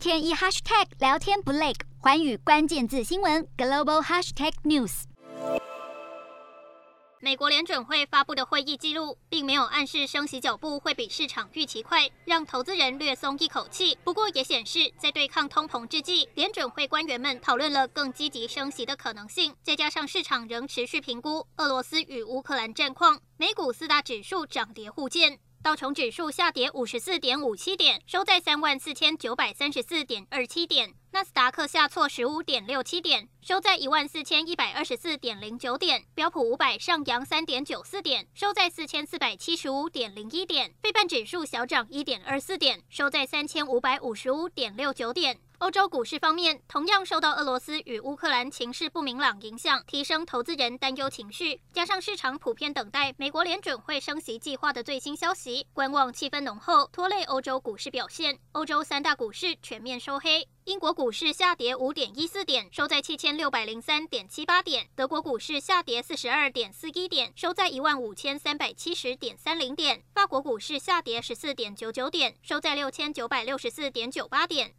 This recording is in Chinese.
天一 hashtag 聊天不累，寰宇关键字新闻 global hashtag news。美国联准会发布的会议记录，并没有暗示升息脚步会比市场预期快，让投资人略松一口气。不过也显示，在对抗通膨之际，联准会官员们讨论了更积极升息的可能性。再加上市场仍持续评估俄罗斯与乌克兰战况，美股四大指数涨跌互见。道琼指数下跌五十四点五七点，收在三万四千九百三十四点二七点。纳斯达克下挫十五点六七点，收在一万四千一百二十四点零九点。标普五百上扬三点九四点，收在四千四百七十五点零一点。费半指数小涨一点二四点，收在三千五百五十五点六九点。欧洲股市方面，同样受到俄罗斯与乌克兰情势不明朗影响，提升投资人担忧情绪。加上市场普遍等待美国联准会升息计划的最新消息，观望气氛浓厚，拖累欧洲股市表现。欧洲三大股市全面收黑。英国股市下跌五点一四点，收在七千六百零三点七八点；德国股市下跌四十二点四一点，收在一万五千三百七十点三零点；法国股市下跌十四点九九点，收在六千九百六十四点九八点。